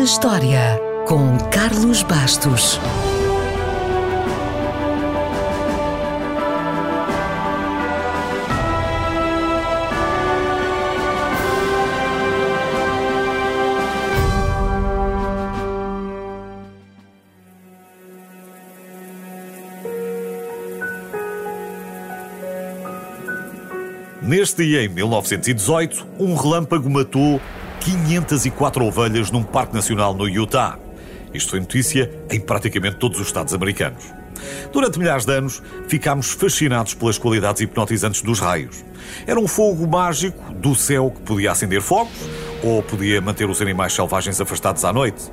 na História, com Carlos Bastos. Neste dia, em 1918, um relâmpago matou 504 ovelhas num parque nacional no Utah. Isto foi notícia em praticamente todos os Estados americanos. Durante milhares de anos, ficámos fascinados pelas qualidades hipnotizantes dos raios. Era um fogo mágico do céu que podia acender fogos ou podia manter os animais selvagens afastados à noite.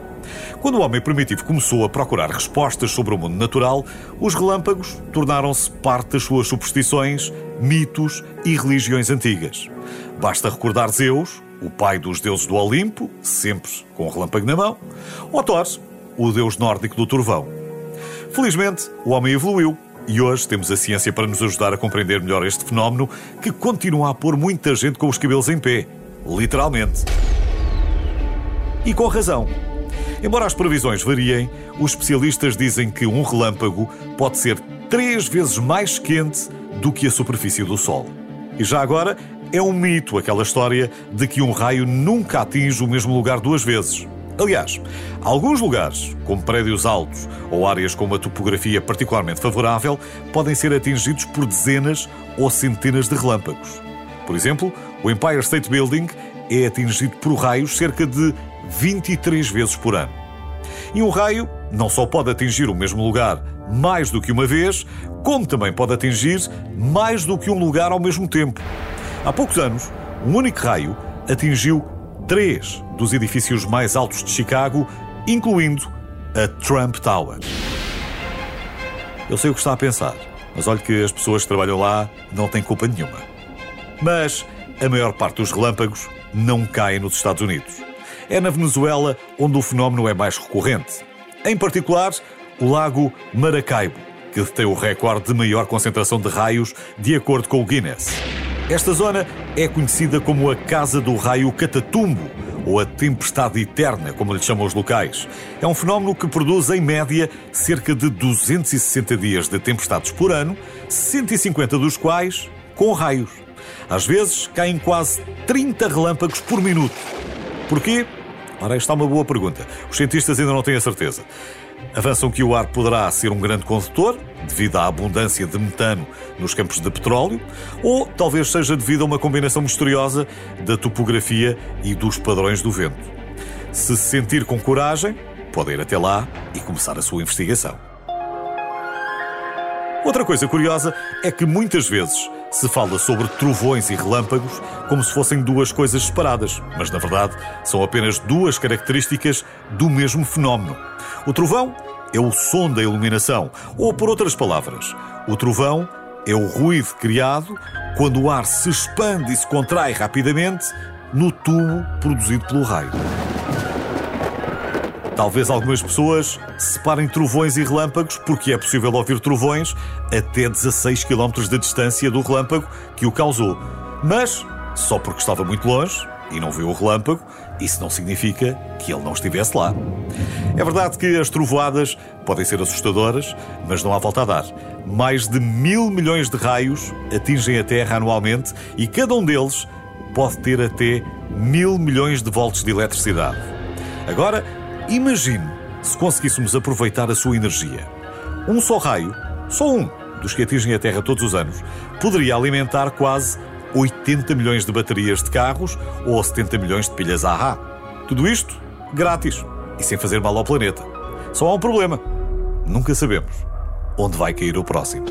Quando o homem primitivo começou a procurar respostas sobre o mundo natural, os relâmpagos tornaram-se parte das suas superstições, mitos e religiões antigas. Basta recordar Zeus, o pai dos deuses do Olimpo, sempre com o relâmpago na mão, ou Thor, o deus nórdico do trovão. Felizmente, o homem evoluiu e hoje temos a ciência para nos ajudar a compreender melhor este fenómeno que continua a pôr muita gente com os cabelos em pé. Literalmente. E com razão. Embora as previsões variem, os especialistas dizem que um relâmpago pode ser três vezes mais quente do que a superfície do Sol. E já agora, é um mito aquela história de que um raio nunca atinge o mesmo lugar duas vezes. Aliás, alguns lugares, como prédios altos ou áreas com uma topografia particularmente favorável, podem ser atingidos por dezenas ou centenas de relâmpagos. Por exemplo, o Empire State Building é atingido por raios cerca de 23 vezes por ano. E um raio não só pode atingir o mesmo lugar mais do que uma vez, como também pode atingir mais do que um lugar ao mesmo tempo. Há poucos anos, um único raio atingiu três dos edifícios mais altos de Chicago, incluindo a Trump Tower. Eu sei o que está a pensar, mas olhe que as pessoas que trabalham lá não têm culpa nenhuma. Mas a maior parte dos relâmpagos não caem nos Estados Unidos. É na Venezuela onde o fenómeno é mais recorrente. Em particular, o lago Maracaibo, que detém o recorde de maior concentração de raios de acordo com o Guinness. Esta zona é conhecida como a Casa do Raio Catatumbo, ou a Tempestade Eterna, como lhe chamam os locais. É um fenómeno que produz, em média, cerca de 260 dias de tempestades por ano, 150 dos quais com raios. Às vezes, caem quase 30 relâmpagos por minuto. Porquê? Ora, esta é uma boa pergunta. Os cientistas ainda não têm a certeza. Avançam que o ar poderá ser um grande condutor, devido à abundância de metano nos campos de petróleo, ou talvez seja devido a uma combinação misteriosa da topografia e dos padrões do vento. Se se sentir com coragem, pode ir até lá e começar a sua investigação. Outra coisa curiosa é que muitas vezes se fala sobre trovões e relâmpagos como se fossem duas coisas separadas, mas na verdade são apenas duas características do mesmo fenómeno. O trovão é o som da iluminação, ou por outras palavras, o trovão é o ruído criado quando o ar se expande e se contrai rapidamente no tubo produzido pelo raio. Talvez algumas pessoas separem trovões e relâmpagos porque é possível ouvir trovões até 16 km de distância do relâmpago que o causou. Mas só porque estava muito longe e não viu o relâmpago, isso não significa que ele não estivesse lá. É verdade que as trovoadas podem ser assustadoras, mas não há volta a dar. Mais de mil milhões de raios atingem a Terra anualmente e cada um deles pode ter até mil milhões de volts de eletricidade. Agora, Imagine se conseguíssemos aproveitar a sua energia. Um só raio, só um dos que atingem a Terra todos os anos, poderia alimentar quase 80 milhões de baterias de carros ou 70 milhões de pilhas AHA. Tudo isto grátis e sem fazer mal ao planeta. Só há um problema: nunca sabemos onde vai cair o próximo.